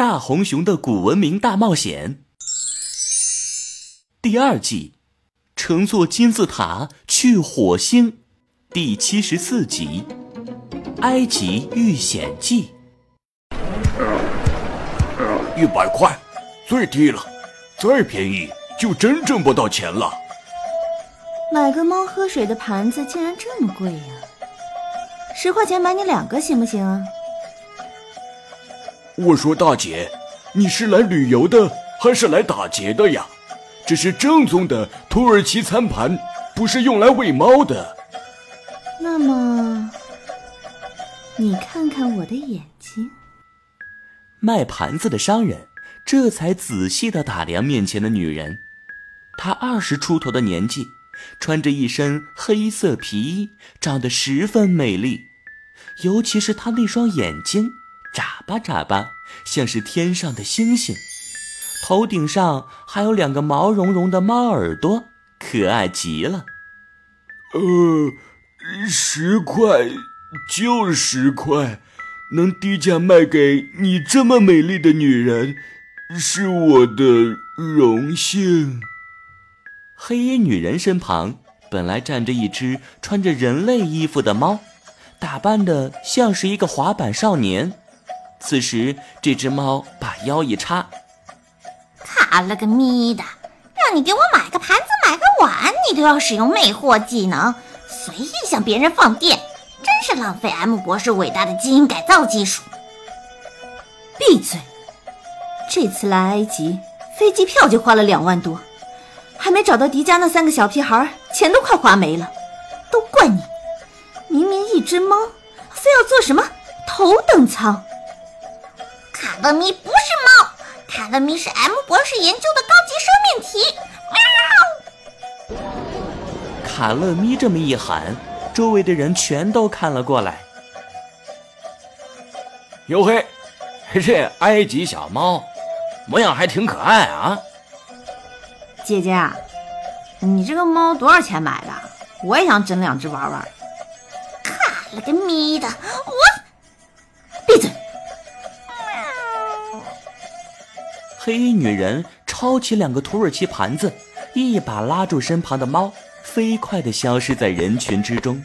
大红熊的古文明大冒险第二季，乘坐金字塔去火星，第七十四集，埃及遇险记。一百块，最低了，再便宜就真挣不到钱了。买个猫喝水的盘子竟然这么贵呀！十块钱买你两个行不行啊？我说大姐，你是来旅游的还是来打劫的呀？这是正宗的土耳其餐盘，不是用来喂猫的。那么，你看看我的眼睛。卖盘子的商人这才仔细的打量面前的女人，她二十出头的年纪，穿着一身黑色皮衣，长得十分美丽，尤其是她那双眼睛。眨巴眨巴，像是天上的星星，头顶上还有两个毛茸茸的猫耳朵，可爱极了。呃，十块就十块，能低价卖给你这么美丽的女人，是我的荣幸。黑衣女人身旁本来站着一只穿着人类衣服的猫，打扮的像是一个滑板少年。此时，这只猫把腰一叉，卡了个咪的！让你给我买个盘子、买个碗，你都要使用魅惑技能，随意向别人放电，真是浪费 M 博士伟大的基因改造技术。闭嘴！这次来埃及，飞机票就花了两万多，还没找到迪迦那三个小屁孩，钱都快花没了。都怪你！明明一只猫，非要坐什么头等舱？卡乐咪不是猫，卡乐咪是 M 博士研究的高级生命体。喵！卡乐咪这么一喊，周围的人全都看了过来。哟嘿，这埃及小猫模样还挺可爱啊！姐姐，你这个猫多少钱买的？我也想整两只玩玩。卡了个咪的，我黑衣女人抄起两个土耳其盘子，一把拉住身旁的猫，飞快地消失在人群之中。